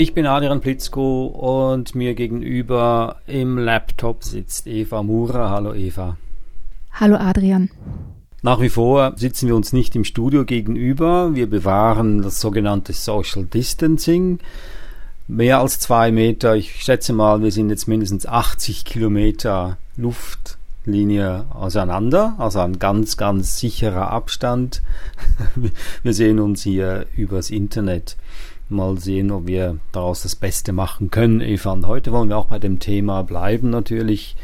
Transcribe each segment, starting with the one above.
Ich bin Adrian Plitzko und mir gegenüber im Laptop sitzt Eva Mura. Hallo Eva. Hallo Adrian. Nach wie vor sitzen wir uns nicht im Studio gegenüber. Wir bewahren das sogenannte Social Distancing. Mehr als zwei Meter. Ich schätze mal, wir sind jetzt mindestens 80 Kilometer Luftlinie auseinander. Also ein ganz, ganz sicherer Abstand. Wir sehen uns hier übers Internet mal sehen, ob wir daraus das Beste machen können, Eva. Und heute wollen wir auch bei dem Thema bleiben, natürlich.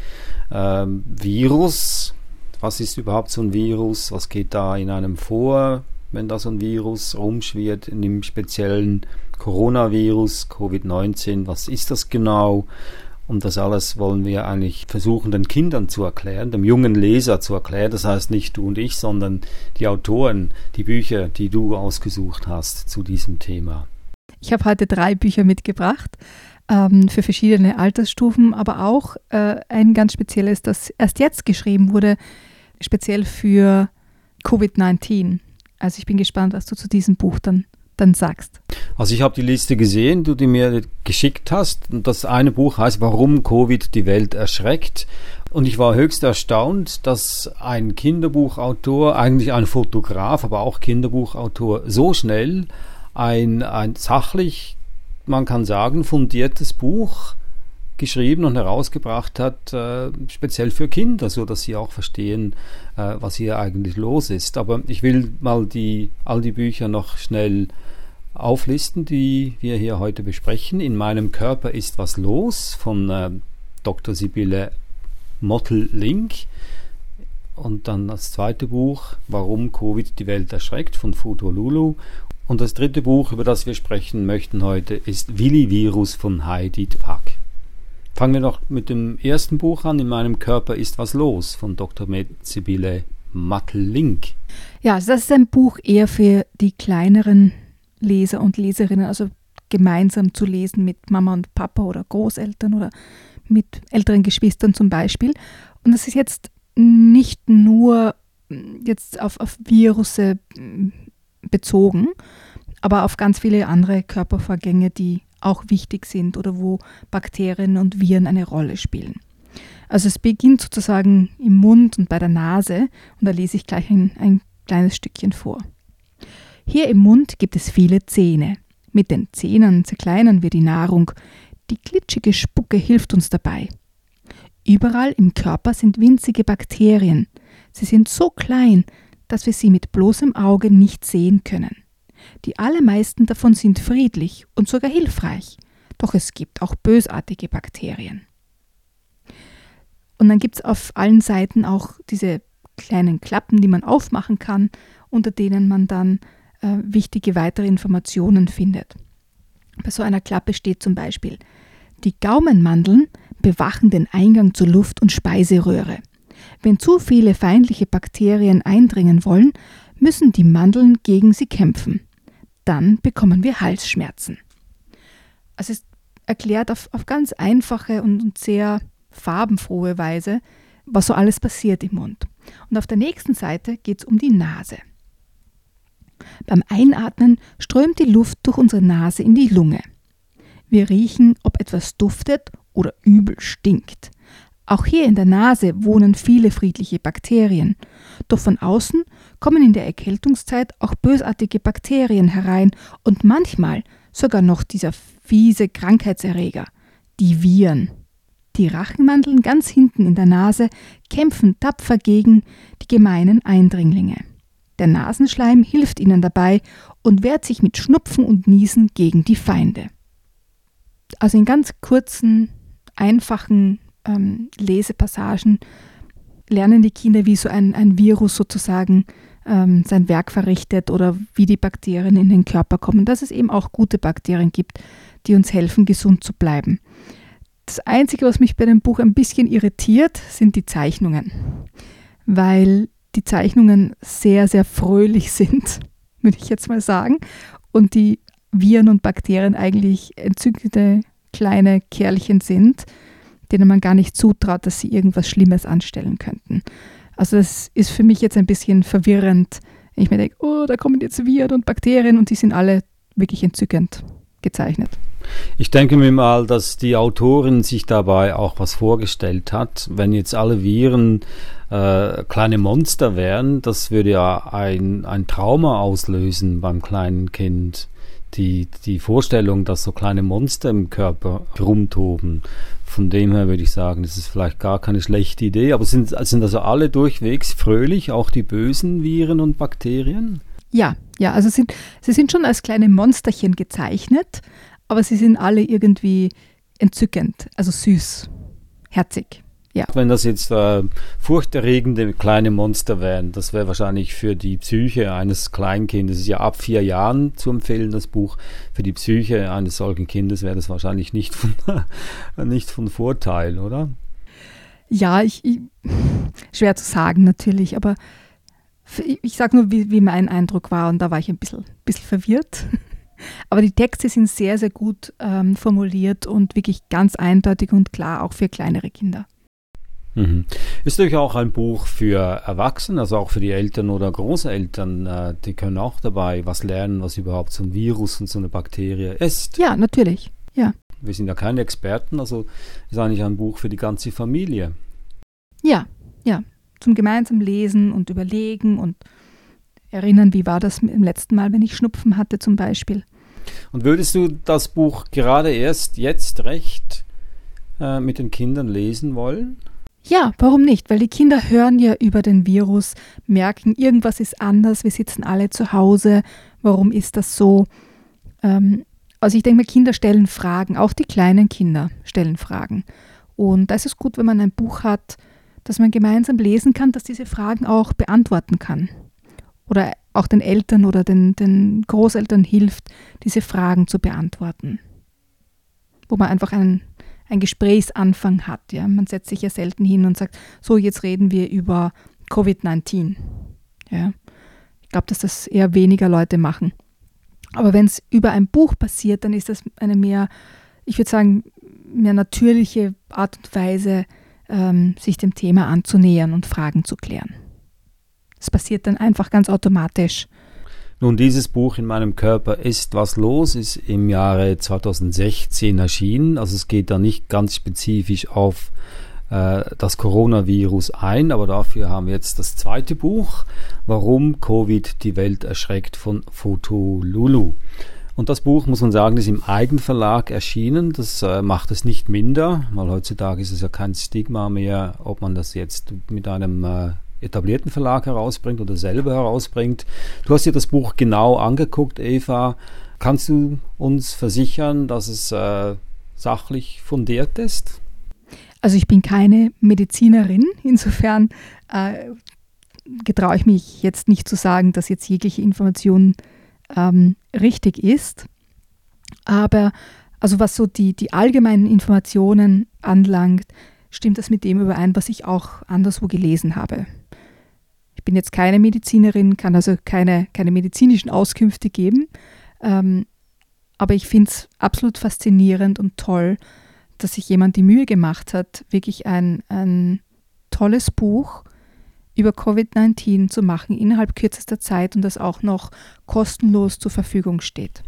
Ähm, Virus. Was ist überhaupt so ein Virus? Was geht da in einem vor, wenn da so ein Virus rumschwirrt, in dem speziellen Coronavirus, Covid-19? Was ist das genau? Und das alles wollen wir eigentlich versuchen, den Kindern zu erklären, dem jungen Leser zu erklären. Das heißt nicht du und ich, sondern die Autoren, die Bücher, die du ausgesucht hast zu diesem Thema. Ich habe heute drei Bücher mitgebracht ähm, für verschiedene Altersstufen, aber auch äh, ein ganz spezielles, das erst jetzt geschrieben wurde, speziell für Covid-19. Also ich bin gespannt, was du zu diesem Buch dann, dann sagst. Also ich habe die Liste gesehen, du die mir geschickt hast. Das eine Buch heißt Warum Covid die Welt erschreckt. Und ich war höchst erstaunt, dass ein Kinderbuchautor, eigentlich ein Fotograf, aber auch Kinderbuchautor, so schnell ein, ein sachlich, man kann sagen, fundiertes Buch geschrieben und herausgebracht hat, äh, speziell für Kinder, so dass sie auch verstehen, äh, was hier eigentlich los ist. Aber ich will mal die, all die Bücher noch schnell auflisten, die wir hier heute besprechen. In meinem Körper ist was los von äh, Dr. Sibylle Mottel-Link. Und dann das zweite Buch, Warum Covid die Welt erschreckt von Futo Lulu. Und das dritte Buch, über das wir sprechen möchten heute, ist Willi Virus von Heidi Pack. Fangen wir noch mit dem ersten Buch an. In meinem Körper ist was los von Dr. Sibylle Mattel-Link. Ja, also das ist ein Buch eher für die kleineren Leser und Leserinnen, also gemeinsam zu lesen mit Mama und Papa oder Großeltern oder mit älteren Geschwistern zum Beispiel. Und das ist jetzt nicht nur jetzt auf, auf Virusse bezogen, aber auf ganz viele andere Körpervorgänge, die auch wichtig sind oder wo Bakterien und Viren eine Rolle spielen. Also es beginnt sozusagen im Mund und bei der Nase und da lese ich gleich ein, ein kleines Stückchen vor. Hier im Mund gibt es viele Zähne. Mit den Zähnen zerkleinern wir die Nahrung. Die glitschige Spucke hilft uns dabei. Überall im Körper sind winzige Bakterien. Sie sind so klein, dass wir sie mit bloßem Auge nicht sehen können. Die allermeisten davon sind friedlich und sogar hilfreich, doch es gibt auch bösartige Bakterien. Und dann gibt es auf allen Seiten auch diese kleinen Klappen, die man aufmachen kann, unter denen man dann äh, wichtige weitere Informationen findet. Bei so einer Klappe steht zum Beispiel, die Gaumenmandeln bewachen den Eingang zur Luft- und Speiseröhre. Wenn zu viele feindliche Bakterien eindringen wollen, müssen die Mandeln gegen sie kämpfen. Dann bekommen wir Halsschmerzen. Also es erklärt auf, auf ganz einfache und sehr farbenfrohe Weise, was so alles passiert im Mund. Und auf der nächsten Seite geht es um die Nase. Beim Einatmen strömt die Luft durch unsere Nase in die Lunge. Wir riechen, ob etwas duftet oder übel stinkt. Auch hier in der Nase wohnen viele friedliche Bakterien. Doch von außen kommen in der Erkältungszeit auch bösartige Bakterien herein und manchmal sogar noch dieser fiese Krankheitserreger, die Viren. Die Rachenmandeln ganz hinten in der Nase kämpfen tapfer gegen die gemeinen Eindringlinge. Der Nasenschleim hilft ihnen dabei und wehrt sich mit Schnupfen und Niesen gegen die Feinde. Also in ganz kurzen, einfachen ähm, Lesepassagen lernen die Kinder, wie so ein, ein Virus sozusagen ähm, sein Werk verrichtet oder wie die Bakterien in den Körper kommen, dass es eben auch gute Bakterien gibt, die uns helfen, gesund zu bleiben. Das Einzige, was mich bei dem Buch ein bisschen irritiert, sind die Zeichnungen, weil die Zeichnungen sehr, sehr fröhlich sind, würde ich jetzt mal sagen, und die Viren und Bakterien eigentlich entzückende kleine Kerlchen sind, denen man gar nicht zutraut, dass sie irgendwas Schlimmes anstellen könnten. Also das ist für mich jetzt ein bisschen verwirrend. Ich mir denke, oh, da kommen jetzt Viren und Bakterien und die sind alle wirklich entzückend gezeichnet. Ich denke mir mal, dass die Autorin sich dabei auch was vorgestellt hat. Wenn jetzt alle Viren äh, kleine Monster wären, das würde ja ein, ein Trauma auslösen beim kleinen Kind. Die, die Vorstellung, dass so kleine Monster im Körper rumtoben. Von dem her würde ich sagen, das ist vielleicht gar keine schlechte Idee. Aber sind, sind also alle durchwegs fröhlich, auch die bösen Viren und Bakterien? Ja, ja, also sind, sie sind schon als kleine Monsterchen gezeichnet, aber sie sind alle irgendwie entzückend, also süß, herzig. Ja. Wenn das jetzt äh, furchterregende kleine Monster wären, das wäre wahrscheinlich für die Psyche eines Kleinkindes, das ist ja ab vier Jahren zu empfehlen, das Buch, für die Psyche eines solchen Kindes wäre das wahrscheinlich nicht von, nicht von Vorteil, oder? Ja, ich, ich, schwer zu sagen natürlich, aber ich sage nur, wie, wie, mein Eindruck war und da war ich ein bisschen, bisschen verwirrt. Aber die Texte sind sehr, sehr gut ähm, formuliert und wirklich ganz eindeutig und klar, auch für kleinere Kinder. Mhm. Ist natürlich auch ein Buch für Erwachsene, also auch für die Eltern oder Großeltern. Äh, die können auch dabei was lernen, was überhaupt so ein Virus und so eine Bakterie ist. Ja, natürlich. Ja. Wir sind ja keine Experten, also ist eigentlich ein Buch für die ganze Familie. Ja, ja. Zum gemeinsamen Lesen und Überlegen und erinnern, wie war das im letzten Mal, wenn ich Schnupfen hatte zum Beispiel. Und würdest du das Buch gerade erst jetzt recht äh, mit den Kindern lesen wollen? Ja, warum nicht? Weil die Kinder hören ja über den Virus, merken, irgendwas ist anders, wir sitzen alle zu Hause, warum ist das so? Ähm, also ich denke mal, Kinder stellen Fragen, auch die kleinen Kinder stellen Fragen. Und da ist es gut, wenn man ein Buch hat, das man gemeinsam lesen kann, das diese Fragen auch beantworten kann oder auch den Eltern oder den, den Großeltern hilft, diese Fragen zu beantworten. Wo man einfach einen, einen Gesprächsanfang hat. Ja? Man setzt sich ja selten hin und sagt, so jetzt reden wir über Covid-19. Ja? Ich glaube, dass das eher weniger Leute machen. Aber wenn es über ein Buch passiert, dann ist das eine mehr, ich würde sagen, mehr natürliche Art und Weise, ähm, sich dem Thema anzunähern und Fragen zu klären. Es passiert dann einfach ganz automatisch. Nun, dieses Buch in meinem Körper ist was los, ist im Jahre 2016 erschienen. Also es geht da nicht ganz spezifisch auf äh, das Coronavirus ein, aber dafür haben wir jetzt das zweite Buch, Warum Covid die Welt erschreckt von Foto Lulu. Und das Buch, muss man sagen, ist im Eigenverlag erschienen. Das äh, macht es nicht minder, weil heutzutage ist es ja kein Stigma mehr, ob man das jetzt mit einem äh, etablierten Verlag herausbringt oder selber herausbringt. Du hast dir das Buch genau angeguckt, Eva. Kannst du uns versichern, dass es äh, sachlich fundiert ist? Also ich bin keine Medizinerin, insofern äh, getraue ich mich jetzt nicht zu sagen, dass jetzt jegliche Information ähm, richtig ist. Aber also was so die, die allgemeinen Informationen anlangt, stimmt das mit dem überein, was ich auch anderswo gelesen habe bin jetzt keine Medizinerin, kann also keine, keine medizinischen Auskünfte geben. Ähm, aber ich finde es absolut faszinierend und toll, dass sich jemand die Mühe gemacht hat, wirklich ein, ein tolles Buch über Covid-19 zu machen innerhalb kürzester Zeit und das auch noch kostenlos zur Verfügung steht.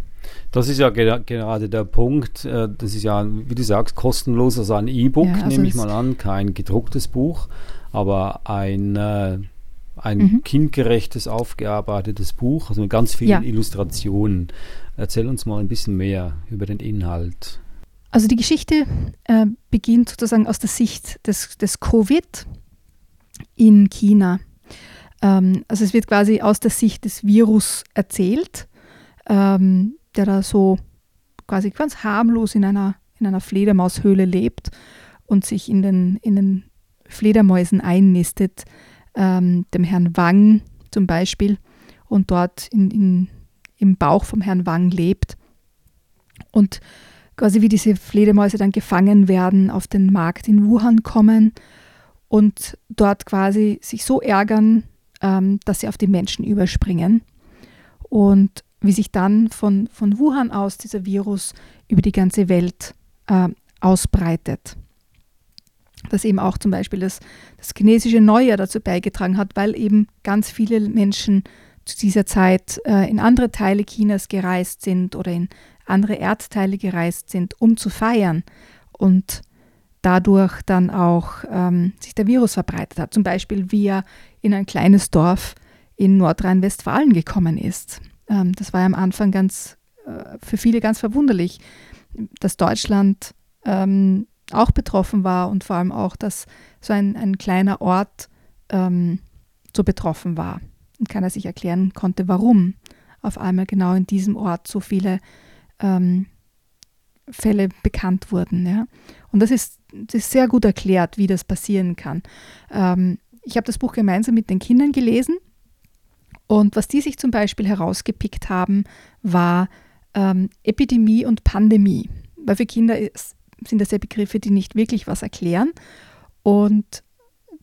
Das ist ja gerade der Punkt. Äh, das ist ja, wie du sagst, kostenlos, also ein E-Book, ja, also nehme ich mal an, kein gedrucktes Buch, aber ein äh, ein mhm. kindgerechtes, aufgearbeitetes Buch, also mit ganz vielen ja. Illustrationen. Erzähl uns mal ein bisschen mehr über den Inhalt. Also die Geschichte äh, beginnt sozusagen aus der Sicht des, des Covid in China. Ähm, also es wird quasi aus der Sicht des Virus erzählt, ähm, der da so quasi ganz harmlos in einer, in einer Fledermaushöhle lebt und sich in den, in den Fledermäusen einnistet ähm, dem Herrn Wang zum Beispiel und dort in, in, im Bauch vom Herrn Wang lebt. Und quasi wie diese Fledermäuse dann gefangen werden, auf den Markt in Wuhan kommen und dort quasi sich so ärgern, ähm, dass sie auf die Menschen überspringen. Und wie sich dann von, von Wuhan aus dieser Virus über die ganze Welt äh, ausbreitet. Dass eben auch zum Beispiel das, das chinesische Neujahr dazu beigetragen hat, weil eben ganz viele Menschen zu dieser Zeit äh, in andere Teile Chinas gereist sind oder in andere Erdteile gereist sind, um zu feiern und dadurch dann auch ähm, sich der Virus verbreitet hat. Zum Beispiel, wie er in ein kleines Dorf in Nordrhein-Westfalen gekommen ist. Ähm, das war ja am Anfang ganz, äh, für viele ganz verwunderlich, dass Deutschland ähm, auch betroffen war und vor allem auch, dass so ein, ein kleiner Ort ähm, so betroffen war und keiner sich erklären konnte, warum auf einmal genau in diesem Ort so viele ähm, Fälle bekannt wurden. Ja. Und das ist, das ist sehr gut erklärt, wie das passieren kann. Ähm, ich habe das Buch gemeinsam mit den Kindern gelesen und was die sich zum Beispiel herausgepickt haben, war ähm, Epidemie und Pandemie. Weil für Kinder ist, sind das ja Begriffe, die nicht wirklich was erklären. Und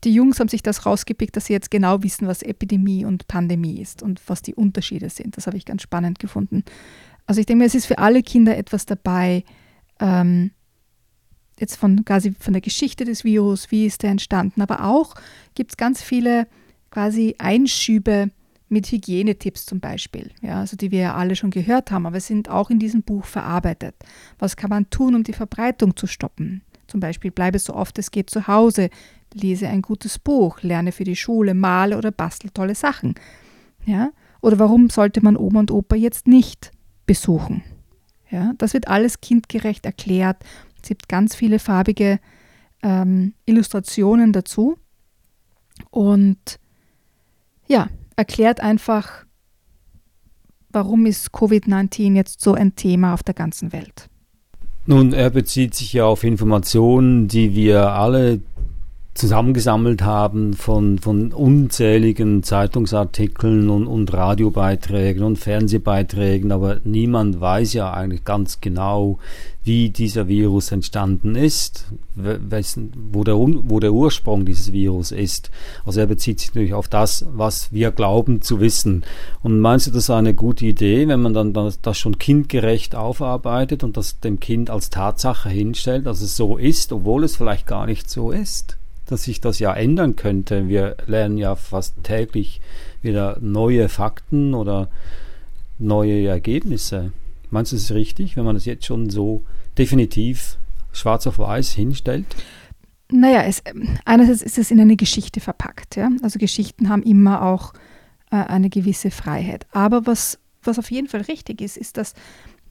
die Jungs haben sich das rausgepickt, dass sie jetzt genau wissen, was Epidemie und Pandemie ist und was die Unterschiede sind. Das habe ich ganz spannend gefunden. Also ich denke mir, es ist für alle Kinder etwas dabei, ähm, jetzt von quasi von der Geschichte des Virus, wie ist der entstanden, aber auch gibt es ganz viele quasi Einschübe mit Hygienetipps zum Beispiel, ja, also die wir ja alle schon gehört haben, aber sind auch in diesem Buch verarbeitet. Was kann man tun, um die Verbreitung zu stoppen? Zum Beispiel bleibe so oft es geht zu Hause, lese ein gutes Buch, lerne für die Schule, male oder bastel tolle Sachen. Ja? Oder warum sollte man Oma und Opa jetzt nicht besuchen? Ja? Das wird alles kindgerecht erklärt. Es gibt ganz viele farbige ähm, Illustrationen dazu. Und ja, erklärt einfach, warum ist Covid-19 jetzt so ein Thema auf der ganzen Welt. Nun, er bezieht sich ja auf Informationen, die wir alle zusammengesammelt haben von, von unzähligen Zeitungsartikeln und, und Radiobeiträgen und Fernsehbeiträgen, aber niemand weiß ja eigentlich ganz genau, wie dieser Virus entstanden ist, wessen, wo, der, wo der Ursprung dieses Virus ist. Also er bezieht sich natürlich auf das, was wir glauben zu wissen. Und meinst du, das ist eine gute Idee, wenn man dann das, das schon kindgerecht aufarbeitet und das dem Kind als Tatsache hinstellt, dass es so ist, obwohl es vielleicht gar nicht so ist? Dass sich das ja ändern könnte. Wir lernen ja fast täglich wieder neue Fakten oder neue Ergebnisse. Meinst du es richtig, wenn man das jetzt schon so definitiv schwarz auf weiß hinstellt? Naja, es, einerseits ist es in eine Geschichte verpackt. Ja? Also Geschichten haben immer auch äh, eine gewisse Freiheit. Aber was, was auf jeden Fall richtig ist, ist, dass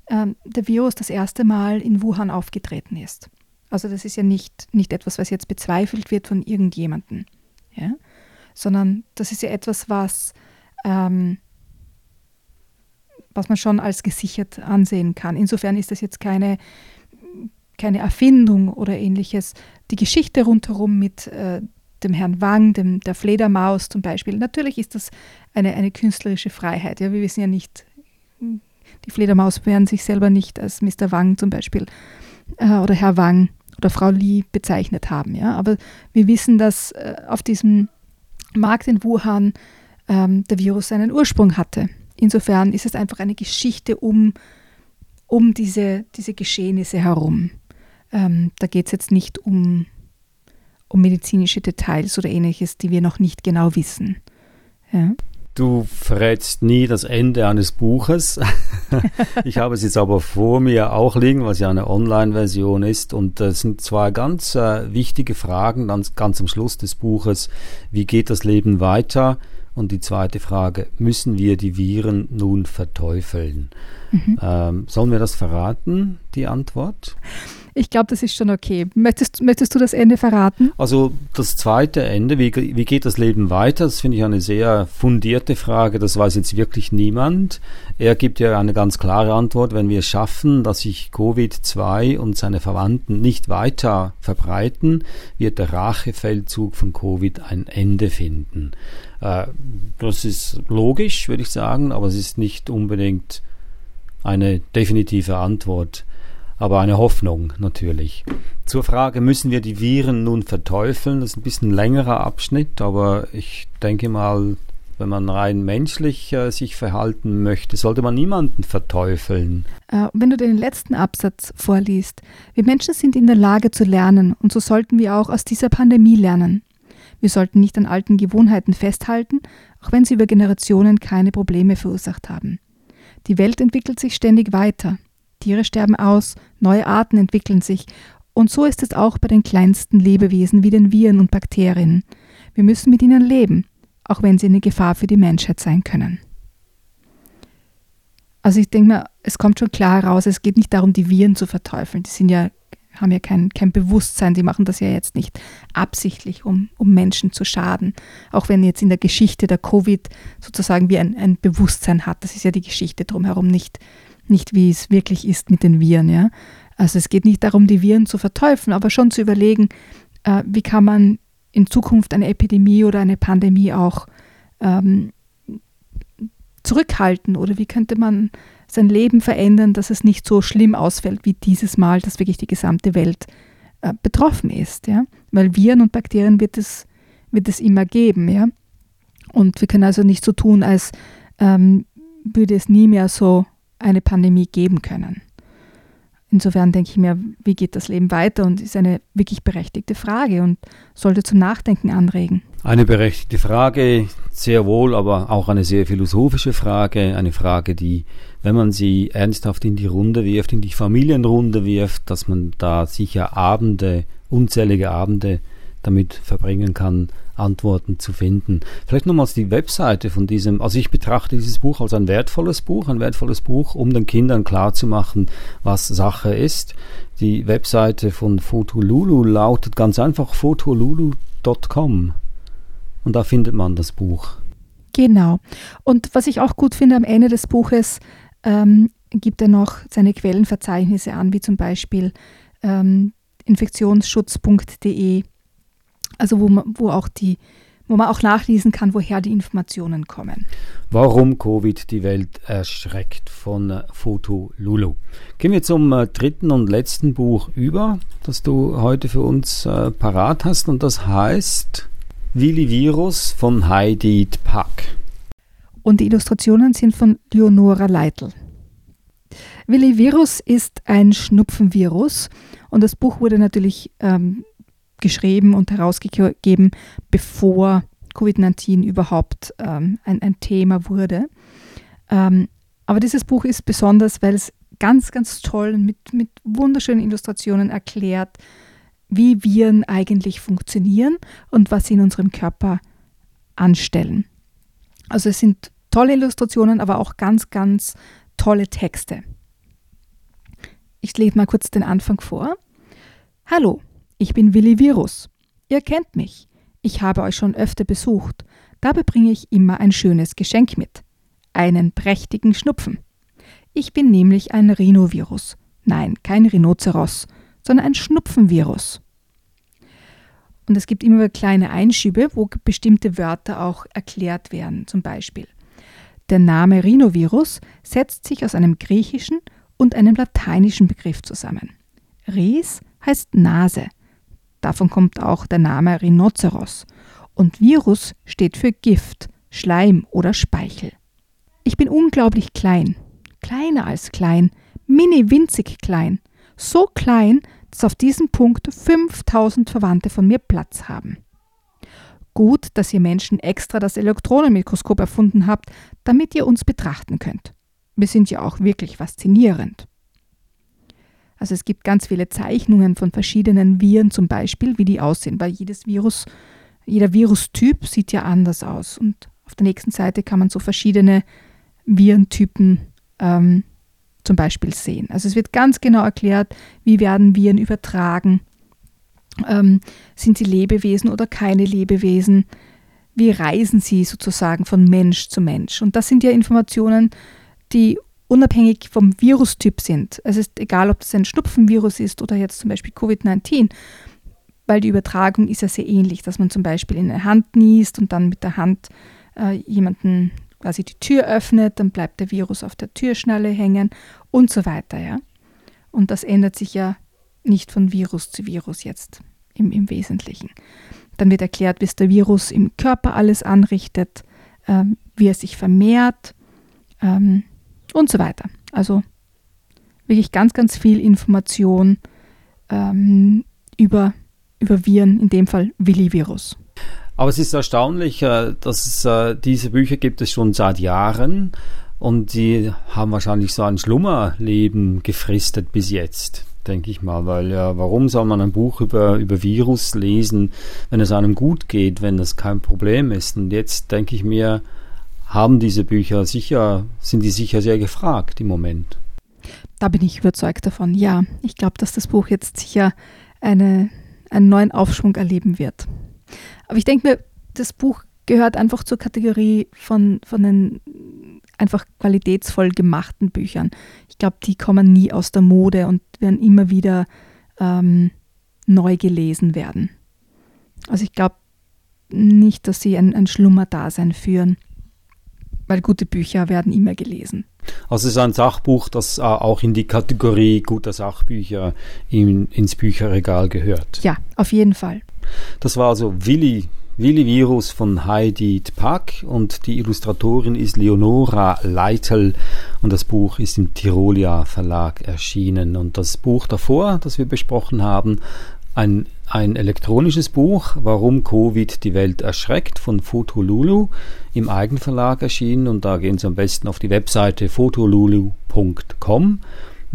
ähm, der Virus das erste Mal in Wuhan aufgetreten ist. Also das ist ja nicht, nicht etwas, was jetzt bezweifelt wird von irgendjemandem, ja? sondern das ist ja etwas, was, ähm, was man schon als gesichert ansehen kann. Insofern ist das jetzt keine, keine Erfindung oder ähnliches. Die Geschichte rundherum mit äh, dem Herrn Wang, dem, der Fledermaus zum Beispiel, natürlich ist das eine, eine künstlerische Freiheit. Ja? Wir wissen ja nicht, die Fledermaus werden sich selber nicht als Mr. Wang zum Beispiel oder Herr Wang oder Frau Li bezeichnet haben. Ja? Aber wir wissen, dass äh, auf diesem Markt in Wuhan ähm, der Virus seinen Ursprung hatte. Insofern ist es einfach eine Geschichte um, um diese, diese Geschehnisse herum. Ähm, da geht es jetzt nicht um, um medizinische Details oder ähnliches, die wir noch nicht genau wissen. Ja. Du verrätst nie das Ende eines Buches. ich habe es jetzt aber vor mir auch liegen, weil es ja eine Online-Version ist. Und das sind zwei ganz äh, wichtige Fragen ganz, ganz am Schluss des Buches. Wie geht das Leben weiter? Und die zweite Frage, müssen wir die Viren nun verteufeln? Mhm. Ähm, sollen wir das verraten, die Antwort? Ich glaube, das ist schon okay. Möchtest, möchtest du das Ende verraten? Also das zweite Ende, wie, wie geht das Leben weiter? Das finde ich eine sehr fundierte Frage. Das weiß jetzt wirklich niemand. Er gibt ja eine ganz klare Antwort. Wenn wir es schaffen, dass sich Covid-2 und seine Verwandten nicht weiter verbreiten, wird der Rachefeldzug von Covid ein Ende finden. Äh, das ist logisch, würde ich sagen, aber es ist nicht unbedingt eine definitive Antwort aber eine Hoffnung natürlich. Zur Frage, müssen wir die Viren nun verteufeln? Das ist ein bisschen längerer Abschnitt, aber ich denke mal, wenn man rein menschlich äh, sich verhalten möchte, sollte man niemanden verteufeln. Äh, wenn du den letzten Absatz vorliest, wir Menschen sind in der Lage zu lernen und so sollten wir auch aus dieser Pandemie lernen. Wir sollten nicht an alten Gewohnheiten festhalten, auch wenn sie über Generationen keine Probleme verursacht haben. Die Welt entwickelt sich ständig weiter. Tiere sterben aus, neue Arten entwickeln sich. Und so ist es auch bei den kleinsten Lebewesen wie den Viren und Bakterien. Wir müssen mit ihnen leben, auch wenn sie eine Gefahr für die Menschheit sein können. Also ich denke mal, es kommt schon klar heraus, es geht nicht darum, die Viren zu verteufeln. Die sind ja, haben ja kein, kein Bewusstsein, die machen das ja jetzt nicht absichtlich, um, um Menschen zu schaden. Auch wenn jetzt in der Geschichte der Covid sozusagen wie ein, ein Bewusstsein hat. Das ist ja die Geschichte drumherum nicht nicht wie es wirklich ist mit den Viren. Ja? Also es geht nicht darum, die Viren zu verteufeln, aber schon zu überlegen, äh, wie kann man in Zukunft eine Epidemie oder eine Pandemie auch ähm, zurückhalten oder wie könnte man sein Leben verändern, dass es nicht so schlimm ausfällt wie dieses Mal, dass wirklich die gesamte Welt äh, betroffen ist. Ja? Weil Viren und Bakterien wird es, wird es immer geben. Ja? Und wir können also nicht so tun, als ähm, würde es nie mehr so eine Pandemie geben können. Insofern denke ich mir, wie geht das Leben weiter und ist eine wirklich berechtigte Frage und sollte zum Nachdenken anregen. Eine berechtigte Frage, sehr wohl, aber auch eine sehr philosophische Frage, eine Frage, die, wenn man sie ernsthaft in die Runde wirft, in die Familienrunde wirft, dass man da sicher Abende, unzählige Abende damit verbringen kann, Antworten zu finden. Vielleicht nochmals die Webseite von diesem, also ich betrachte dieses Buch als ein wertvolles Buch, ein wertvolles Buch, um den Kindern klarzumachen, was Sache ist. Die Webseite von Fotolulu lautet ganz einfach fotolulu.com und da findet man das Buch. Genau. Und was ich auch gut finde, am Ende des Buches ähm, gibt er noch seine Quellenverzeichnisse an, wie zum Beispiel ähm, infektionsschutz.de also wo, man, wo auch die wo man auch nachlesen kann, woher die Informationen kommen. Warum Covid die Welt erschreckt von äh, Foto Lulu. Gehen wir zum äh, dritten und letzten Buch über, das du heute für uns äh, parat hast und das heißt Willi Virus von Heidi Pack. Und die Illustrationen sind von Leonora Leitl. Willi Virus ist ein Schnupfenvirus und das Buch wurde natürlich ähm, geschrieben und herausgegeben, bevor Covid-19 überhaupt ähm, ein, ein, Thema wurde. Ähm, aber dieses Buch ist besonders, weil es ganz, ganz toll mit, mit wunderschönen Illustrationen erklärt, wie Viren eigentlich funktionieren und was sie in unserem Körper anstellen. Also es sind tolle Illustrationen, aber auch ganz, ganz tolle Texte. Ich lese mal kurz den Anfang vor. Hallo, ich bin Willi Virus. Ihr kennt mich. Ich habe euch schon öfter besucht. Dabei bringe ich immer ein schönes Geschenk mit. Einen prächtigen Schnupfen. Ich bin nämlich ein Rhinovirus. Nein, kein Rhinoceros, sondern ein Schnupfenvirus. Und es gibt immer kleine Einschübe, wo bestimmte Wörter auch erklärt werden. Zum Beispiel. Der Name Rhinovirus setzt sich aus einem griechischen und einem lateinischen Begriff zusammen. Ries heißt Nase Davon kommt auch der Name Rhinoceros. Und Virus steht für Gift, Schleim oder Speichel. Ich bin unglaublich klein, kleiner als klein, mini winzig klein, so klein, dass auf diesem Punkt 5000 Verwandte von mir Platz haben. Gut, dass ihr Menschen extra das Elektronenmikroskop erfunden habt, damit ihr uns betrachten könnt. Wir sind ja auch wirklich faszinierend. Also es gibt ganz viele Zeichnungen von verschiedenen Viren zum Beispiel, wie die aussehen, weil jedes Virus, jeder Virustyp sieht ja anders aus. Und auf der nächsten Seite kann man so verschiedene Virentypen ähm, zum Beispiel sehen. Also es wird ganz genau erklärt, wie werden Viren übertragen. Ähm, sind sie Lebewesen oder keine Lebewesen? Wie reisen sie sozusagen von Mensch zu Mensch? Und das sind ja Informationen, die unabhängig vom Virustyp sind. Es ist egal, ob das ein Schnupfenvirus ist oder jetzt zum Beispiel Covid-19, weil die Übertragung ist ja sehr ähnlich, dass man zum Beispiel in eine Hand niest und dann mit der Hand äh, jemanden quasi die Tür öffnet, dann bleibt der Virus auf der Türschnalle hängen und so weiter. Ja? Und das ändert sich ja nicht von Virus zu Virus jetzt im, im Wesentlichen. Dann wird erklärt, wie es der Virus im Körper alles anrichtet, ähm, wie er sich vermehrt ähm, und so weiter. Also wirklich ganz, ganz viel Information ähm, über, über Viren, in dem Fall Willi-Virus. Aber es ist erstaunlich, äh, dass es, äh, diese Bücher gibt es schon seit Jahren und die haben wahrscheinlich so ein Schlummerleben gefristet bis jetzt, denke ich mal. Weil ja, warum soll man ein Buch über, über Virus lesen, wenn es einem gut geht, wenn das kein Problem ist? Und jetzt denke ich mir, haben diese Bücher sicher, sind die sicher sehr gefragt im Moment. Da bin ich überzeugt davon, ja. Ich glaube, dass das Buch jetzt sicher eine, einen neuen Aufschwung erleben wird. Aber ich denke mir, das Buch gehört einfach zur Kategorie von, von den einfach qualitätsvoll gemachten Büchern. Ich glaube, die kommen nie aus der Mode und werden immer wieder ähm, neu gelesen werden. Also ich glaube nicht, dass sie ein, ein Schlummerdasein führen, weil gute Bücher werden immer gelesen. Also es ist ein Sachbuch, das äh, auch in die Kategorie guter Sachbücher in, ins Bücherregal gehört. Ja, auf jeden Fall. Das war also Willi, Willi Virus von Heidi Tpak und die Illustratorin ist Leonora Leitl und das Buch ist im Tirolia Verlag erschienen. Und das Buch davor, das wir besprochen haben, ein, ein elektronisches Buch, Warum Covid die Welt erschreckt, von Fotolulu, im Eigenverlag erschienen. Und da gehen Sie am besten auf die Webseite fotolulu.com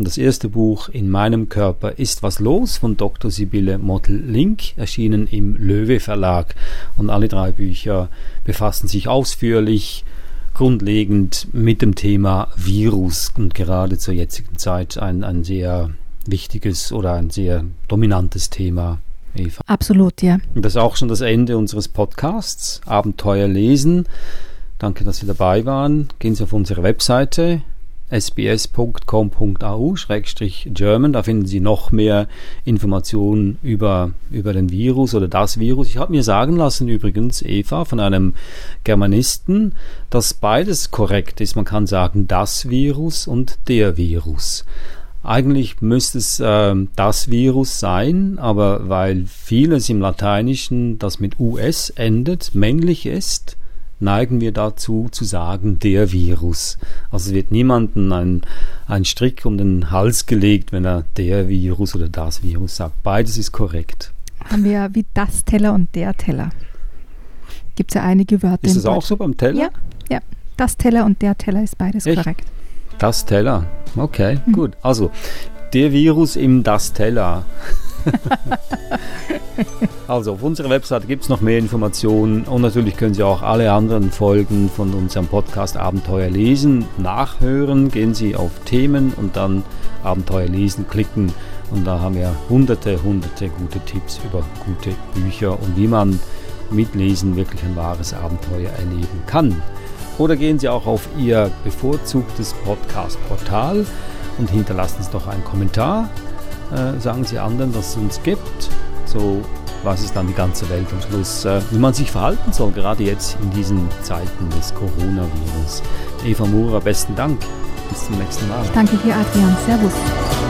und das erste Buch In meinem Körper ist was los von Dr. Sibylle Mottl-Link, erschienen im Löwe Verlag. Und alle drei Bücher befassen sich ausführlich, grundlegend mit dem Thema Virus und gerade zur jetzigen Zeit ein, ein sehr wichtiges oder ein sehr dominantes Thema. Eva. Absolut, ja. Und das ist auch schon das Ende unseres Podcasts. Abenteuer lesen. Danke, dass Sie dabei waren. Gehen Sie auf unsere Webseite sbs.com.au-german. Da finden Sie noch mehr Informationen über, über den Virus oder das Virus. Ich habe mir sagen lassen, übrigens, Eva, von einem Germanisten, dass beides korrekt ist. Man kann sagen, das Virus und der Virus. Eigentlich müsste es äh, das Virus sein, aber weil vieles im Lateinischen, das mit US endet, männlich ist, neigen wir dazu zu sagen, der Virus. Also wird niemandem ein, ein Strick um den Hals gelegt, wenn er der Virus oder das Virus sagt. Beides ist korrekt. Haben wir wie das Teller und der Teller. Gibt es ja einige Wörter. Ist das auch so beim Teller? Ja, ja. Das Teller und der Teller ist beides Echt? korrekt. Das Teller. Okay, mhm. gut. Also der Virus im Das Teller. also auf unserer Webseite gibt es noch mehr Informationen und natürlich können Sie auch alle anderen Folgen von unserem Podcast Abenteuer lesen, nachhören. Gehen Sie auf Themen und dann Abenteuer lesen klicken und da haben wir hunderte, hunderte gute Tipps über gute Bücher und wie man mit Lesen wirklich ein wahres Abenteuer erleben kann. Oder gehen Sie auch auf Ihr bevorzugtes Podcast-Portal und hinterlassen Sie doch einen Kommentar äh, sagen sie anderen, dass es uns gibt. So weiß es dann die ganze Welt am Schluss, äh, wie man sich verhalten soll, gerade jetzt in diesen Zeiten des Coronavirus. Eva Mura, besten Dank. Bis zum nächsten Mal. Ich danke dir, Adrian. Servus.